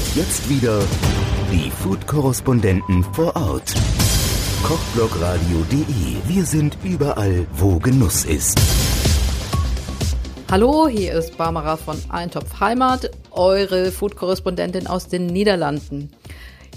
Und jetzt wieder die Food-Korrespondenten vor Ort. Kochblogradio.de. Wir sind überall, wo Genuss ist. Hallo, hier ist Barbara von Eintopf Heimat, eure Food-Korrespondentin aus den Niederlanden.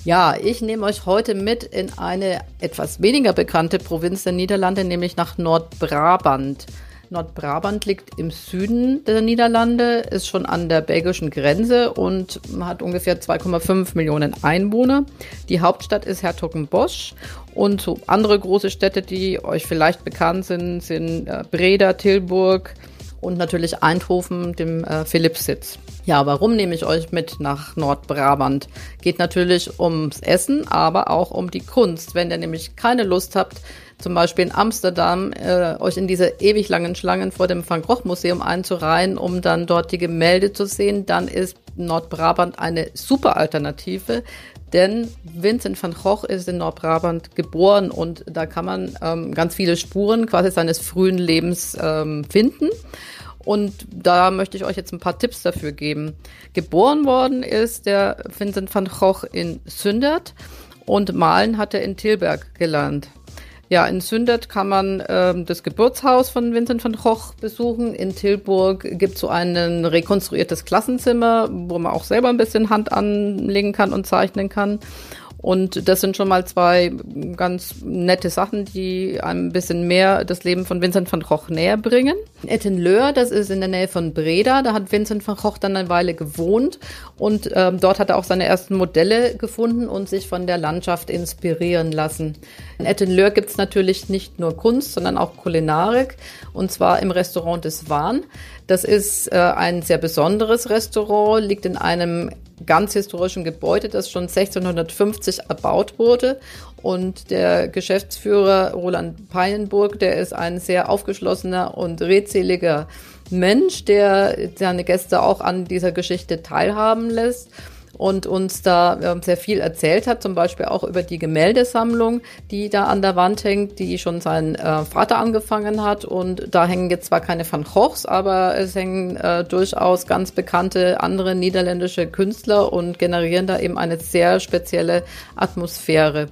Ja, ich nehme euch heute mit in eine etwas weniger bekannte Provinz der Niederlande, nämlich nach Nordbrabant. Nordbrabant liegt im Süden der Niederlande, ist schon an der belgischen Grenze und hat ungefähr 2,5 Millionen Einwohner. Die Hauptstadt ist Hertogenbosch und so andere große Städte, die euch vielleicht bekannt sind, sind äh, Breda, Tilburg und natürlich Eindhoven, dem äh, Philippsitz. Ja, warum nehme ich euch mit nach Nordbrabant? Geht natürlich ums Essen, aber auch um die Kunst. Wenn ihr nämlich keine Lust habt, zum Beispiel in Amsterdam äh, euch in diese ewig langen Schlangen vor dem Van Gogh Museum einzureihen, um dann dort die Gemälde zu sehen, dann ist Nordbrabant eine super Alternative. Denn Vincent van Gogh ist in Nordbrabant geboren und da kann man ähm, ganz viele Spuren quasi seines frühen Lebens ähm, finden. Und da möchte ich euch jetzt ein paar Tipps dafür geben. Geboren worden ist der Vincent van Gogh in Sündert und malen hat er in Tilberg gelernt. Ja, in Sündet kann man ähm, das Geburtshaus von Vincent van Gogh besuchen. In Tilburg gibt es so ein rekonstruiertes Klassenzimmer, wo man auch selber ein bisschen Hand anlegen kann und zeichnen kann. Und das sind schon mal zwei ganz nette Sachen, die ein bisschen mehr das Leben von Vincent van Gogh näher bringen. Etten-Leur, das ist in der Nähe von Breda, da hat Vincent van Gogh dann eine Weile gewohnt und ähm, dort hat er auch seine ersten Modelle gefunden und sich von der Landschaft inspirieren lassen. In Etten-Leur gibt es natürlich nicht nur Kunst, sondern auch Kulinarik und zwar im Restaurant des Wahn. Das ist äh, ein sehr besonderes Restaurant, liegt in einem ganz historischen Gebäude, das schon 1650 erbaut wurde. Und der Geschäftsführer Roland Peinenburg, der ist ein sehr aufgeschlossener und redseliger Mensch, der seine Gäste auch an dieser Geschichte teilhaben lässt und uns da sehr viel erzählt hat, zum Beispiel auch über die Gemäldesammlung, die da an der Wand hängt, die schon sein äh, Vater angefangen hat. Und da hängen jetzt zwar keine Van Goghs, aber es hängen äh, durchaus ganz bekannte andere niederländische Künstler und generieren da eben eine sehr spezielle Atmosphäre.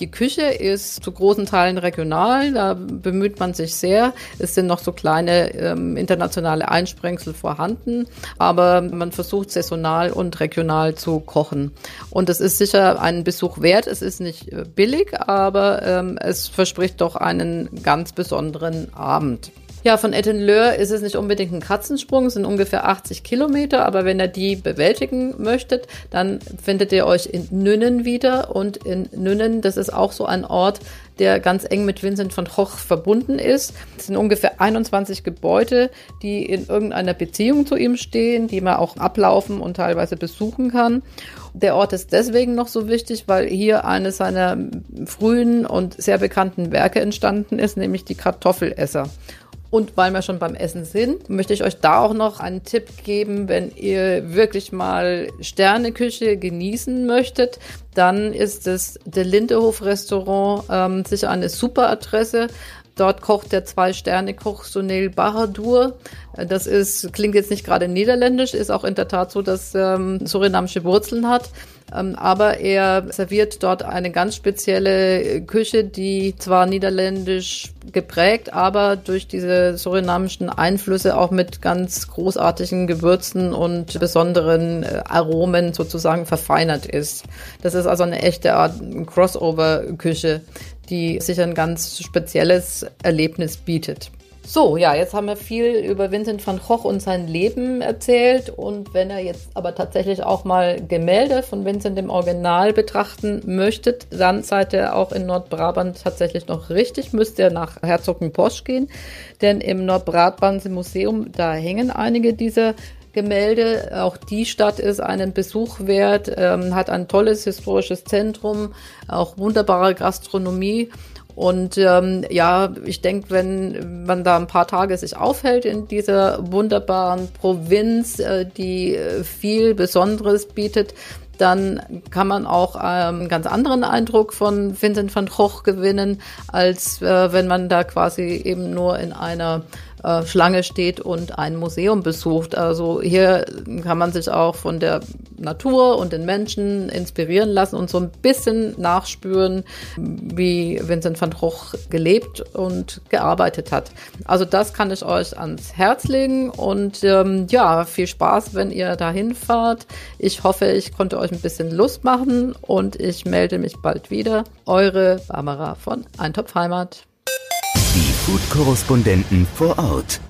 Die Küche ist zu großen Teilen regional, da bemüht man sich sehr. Es sind noch so kleine ähm, internationale Einsprengsel vorhanden, aber man versucht saisonal und regional zu kochen. Und es ist sicher einen Besuch wert. Es ist nicht äh, billig, aber ähm, es verspricht doch einen ganz besonderen Abend. Ja, von Etten-Leur ist es nicht unbedingt ein Katzensprung, es sind ungefähr 80 Kilometer, aber wenn ihr die bewältigen möchtet, dann findet ihr euch in Nünnen wieder und in Nünnen, das ist auch so ein Ort, der ganz eng mit Vincent van Gogh verbunden ist. Es sind ungefähr 21 Gebäude, die in irgendeiner Beziehung zu ihm stehen, die man auch ablaufen und teilweise besuchen kann. Der Ort ist deswegen noch so wichtig, weil hier eines seiner frühen und sehr bekannten Werke entstanden ist, nämlich die Kartoffelesser. Und weil wir schon beim Essen sind, möchte ich euch da auch noch einen Tipp geben, wenn ihr wirklich mal Sterneküche genießen möchtet, dann ist es der Lindehof Restaurant ähm, sicher eine super Adresse. Dort kocht der Zwei-Sterne-Koch Sunil Bahadur. Das ist, klingt jetzt nicht gerade niederländisch, ist auch in der Tat so, dass ähm, surinamische Wurzeln hat. Ähm, aber er serviert dort eine ganz spezielle Küche, die zwar niederländisch geprägt, aber durch diese surinamischen Einflüsse auch mit ganz großartigen Gewürzen und besonderen äh, Aromen sozusagen verfeinert ist. Das ist also eine echte Art Crossover-Küche, die sicher ein ganz spezielles Erlebnis bietet. So, ja, jetzt haben wir viel über Vincent van Gogh und sein Leben erzählt. Und wenn ihr jetzt aber tatsächlich auch mal Gemälde von Vincent im Original betrachten möchtet, dann seid ihr auch in Nordbrabant tatsächlich noch richtig. Müsst ihr nach Herzogenbosch gehen, denn im Nordbrabantse Museum, da hängen einige dieser Gemälde. Auch die Stadt ist einen Besuch wert, ähm, hat ein tolles historisches Zentrum, auch wunderbare Gastronomie. Und ähm, ja, ich denke, wenn man da ein paar Tage sich aufhält in dieser wunderbaren Provinz, äh, die äh, viel Besonderes bietet, dann kann man auch ähm, einen ganz anderen Eindruck von Vincent van Gogh gewinnen, als äh, wenn man da quasi eben nur in einer äh, Schlange steht und ein Museum besucht. Also hier kann man sich auch von der Natur und den Menschen inspirieren lassen und so ein bisschen nachspüren, wie Vincent van Gogh gelebt und gearbeitet hat. Also das kann ich euch ans Herz legen und ähm, ja, viel Spaß, wenn ihr dahin fahrt. Ich hoffe, ich konnte euch ein bisschen Lust machen und ich melde mich bald wieder. Eure Barbara von Eintopf Heimat. Food-Korrespondenten vor Ort.